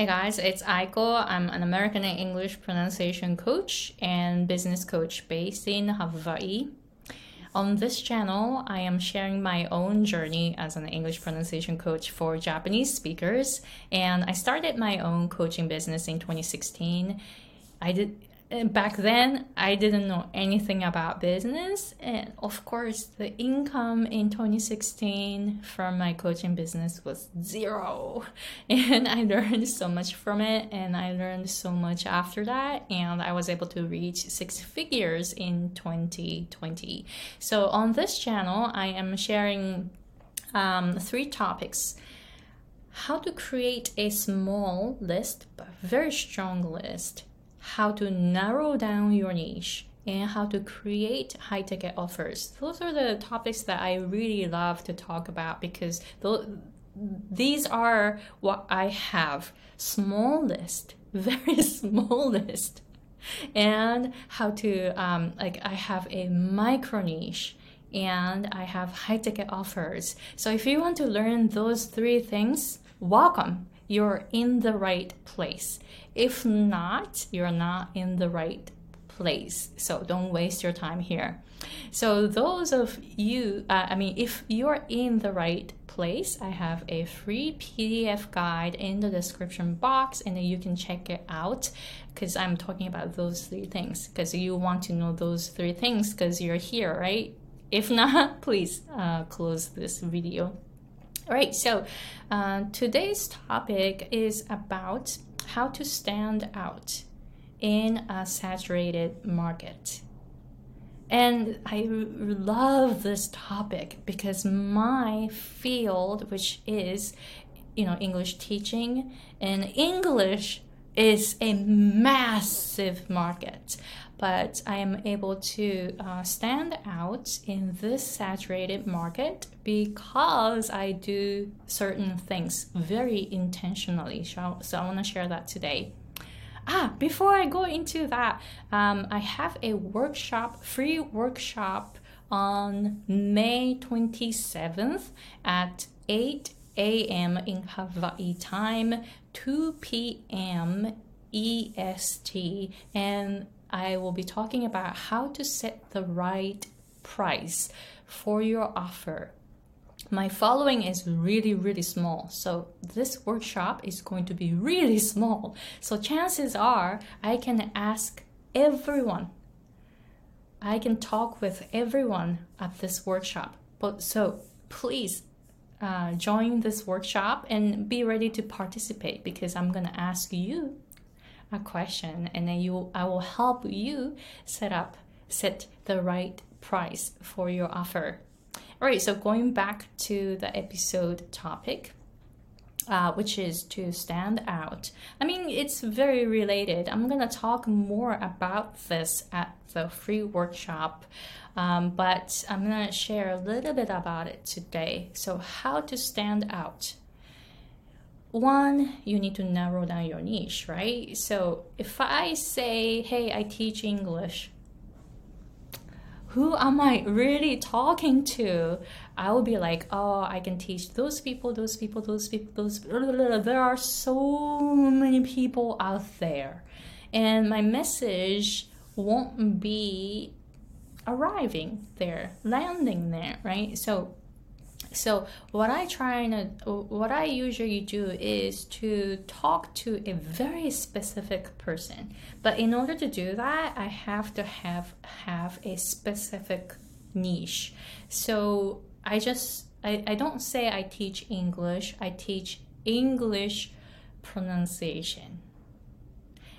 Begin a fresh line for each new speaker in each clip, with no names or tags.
Hey guys, it's Aiko. I'm an American English pronunciation coach and business coach based in Hawaii. On this channel, I am sharing my own journey as an English pronunciation coach for Japanese speakers, and I started my own coaching business in 2016. I did back then i didn't know anything about business. And of course the income in 2016 from my coaching business was zero. And i learned so much from it. And i learned so much after that. And i was able to reach six figures in 2020 so on this channel i am sharing um, three topics. How to create a small list but very strong list how to narrow down your niche, and how to create high ticket offers. Those are the topics that I really love to talk about because th- these are what I have small list, very small list, and how to um, like I have a micro niche and I have high ticket offers. So if you want to learn those three things, welcome you're in the right place. If not, you're not in the right place. So don't waste your time here. So, those of you, uh, I mean, if you're in the right place, I have a free PDF guide in the description box and then you can check it out because I'm talking about those three things because you want to know those three things because you're here, right? If not, please uh, close this video. All right, so uh, today's topic is about how to stand out in a saturated market. And I love this topic because my field, which is, you know, English teaching, and English is a massive market but I am able to uh, stand out in this saturated market because I do certain things very intentionally. So, so I want to share that today. Ah, before I go into that, um, I have a workshop, free workshop on May 27th at 8 a.m. in Hawaii time, 2 p.m. EST, and I will be talking about how to set the right price for your offer. My following is really, really small, so this workshop is going to be really small. So, chances are I can ask everyone, I can talk with everyone at this workshop. But so, please uh, join this workshop and be ready to participate because I'm going to ask you a question and then you I will help you set up set the right price for your offer. All right, so going back to the episode topic, uh, which is to stand out. I mean, it's very related. I'm gonna talk more about this at the free workshop, um, but I'm gonna share a little bit about it today. So, how to stand out one, you need to narrow down your niche, right? So if I say, hey, I teach English, who am I really talking to? I will be like, oh, I can teach those people, those people, those people, those. There are so many people out there. And my message won't be arriving there, landing there, right? So so what I try to, what I usually do is to talk to a very specific person. But in order to do that, I have to have have a specific niche. So I just I, I don't say I teach English. I teach English pronunciation.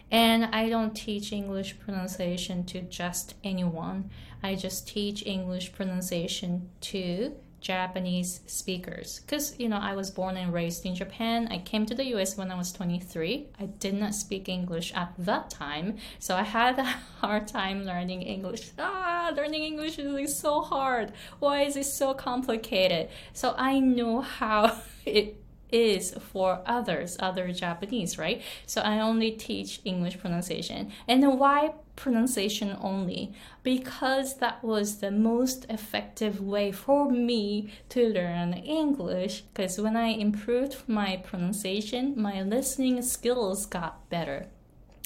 And I don't teach English pronunciation to just anyone. I just teach English pronunciation to Japanese speakers because you know I was born and raised in Japan. I came to the US when I was 23. I did not speak English at that time, so I had a hard time learning English. Ah, learning English is so hard. Why is it so complicated? So I know how it is for others, other Japanese, right? So I only teach English pronunciation. And why pronunciation only? Because that was the most effective way for me to learn English. Because when I improved my pronunciation, my listening skills got better.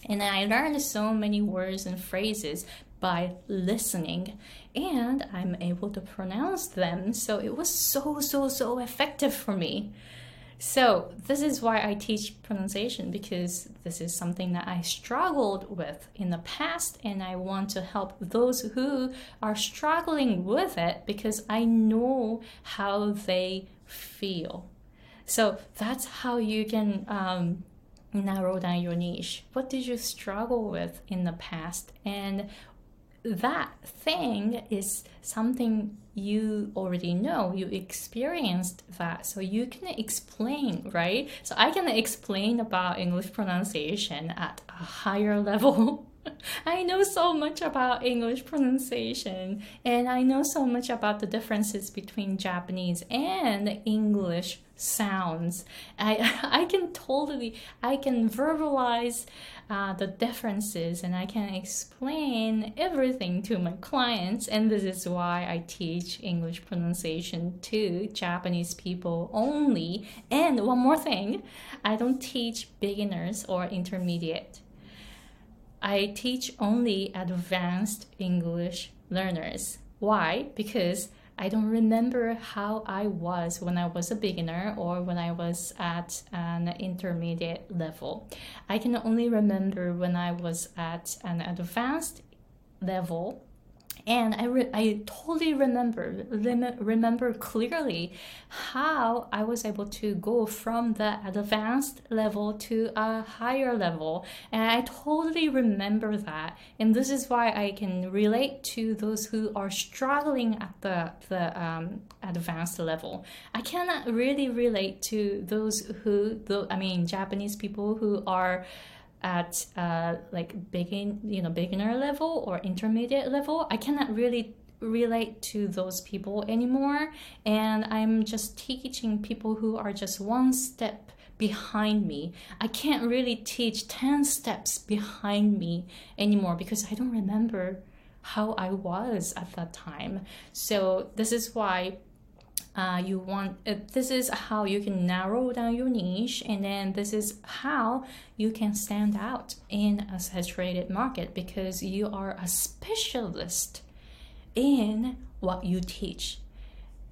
And I learned so many words and phrases by listening and I'm able to pronounce them. So it was so, so, so effective for me. So, this is why I teach pronunciation because this is something that I struggled with in the past, and I want to help those who are struggling with it because I know how they feel. So, that's how you can um, narrow down your niche. What did you struggle with in the past, and that thing is something you already know you experienced that so you can explain right? So i can explain about english pronunciation at a higher level I know so much about English pronunciation and I know so much about the differences between Japanese and English sounds. I I can totally I can verbalize uh, the differences and I can explain everything to my clients and this is why I teach English pronunciation to Japanese people only. And one more thing, I don't teach beginners or intermediate. I teach only advanced English learners. Why? Because I don't remember how I was when I was a beginner or when I was at an intermediate level. I can only remember when I was at an advanced level and I, re- I totally remember rem- remember clearly how I was able to go from the advanced level to a higher level. And I totally remember that. And this is why I can relate to those who are struggling at the the um, advanced level. I cannot really relate to those who I mean Japanese people who are at uh, like begin you know beginner level or intermediate level. I cannot really relate to those people anymore. And i'm just teaching people who are just one step behind me. I can't really teach 10 steps behind me anymore because i don't remember how i was at that time. So this is why uh, you want uh, this is how you can narrow down your niche and then this is how you can stand out in a saturated market because you are a specialist in what you teach.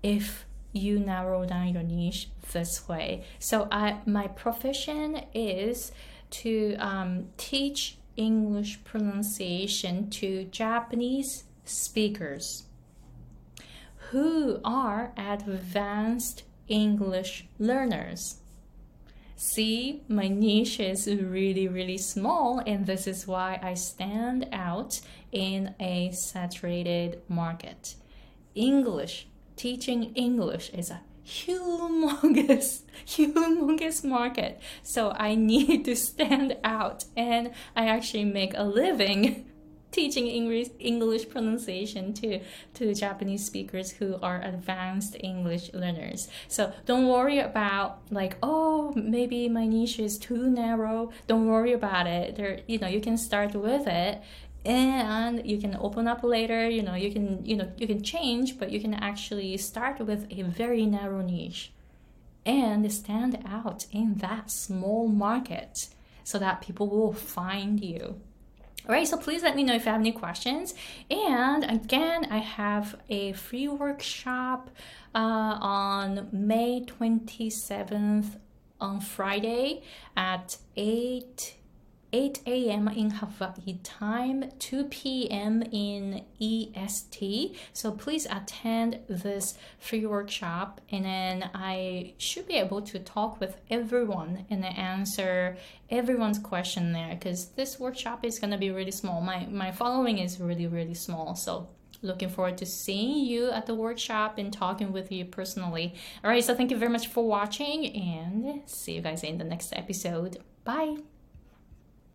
If you narrow down your niche this way. So I, my profession is to um, teach english pronunciation to japanese speakers who are advanced English learners. See, my niche is really, really small, and this is why I stand out in a saturated market. English, teaching English is a humongous, humongous market. So I need to stand out, and I actually make a living teaching English English pronunciation to to Japanese speakers who are advanced English learners. So don't worry about like oh maybe my niche is too narrow. Don't worry about it. There you know you can start with it and you can open up later you know you can you know you can change but you can actually start with a very narrow niche and stand out in that small market so that people will find you all right, so please let me know if you have any questions. And again, I have a free workshop uh, on May 27th on Friday at 8 8 a.m. in Hawaii time, 2 p.m. in EST. So please attend this free workshop, and then I should be able to talk with everyone and answer everyone's question there because this workshop is going to be really small. My, my following is really, really small. So looking forward to seeing you at the workshop and talking with you personally. All right, so thank you very much for watching and see you guys in the next episode. Bye.